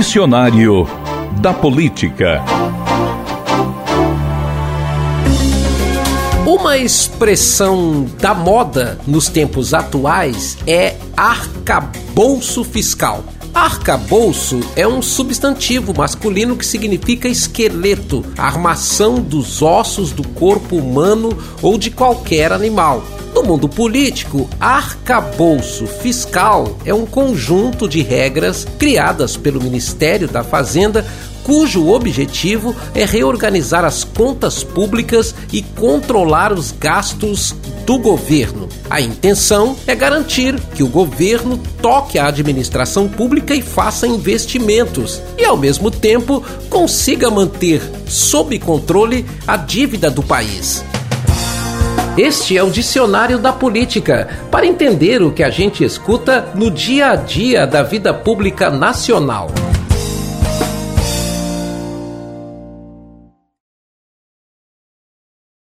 Dicionário da Política. Uma expressão da moda nos tempos atuais é arcabouço fiscal. Arcabouço é um substantivo masculino que significa esqueleto, armação dos ossos do corpo humano ou de qualquer animal. No mundo político, arcabouço fiscal é um conjunto de regras criadas pelo Ministério da Fazenda cujo objetivo é reorganizar as contas públicas e controlar os gastos do governo. A intenção é garantir que o governo toque a administração pública e faça investimentos e, ao mesmo tempo, consiga manter sob controle a dívida do país. Este é o Dicionário da Política, para entender o que a gente escuta no dia a dia da vida pública nacional.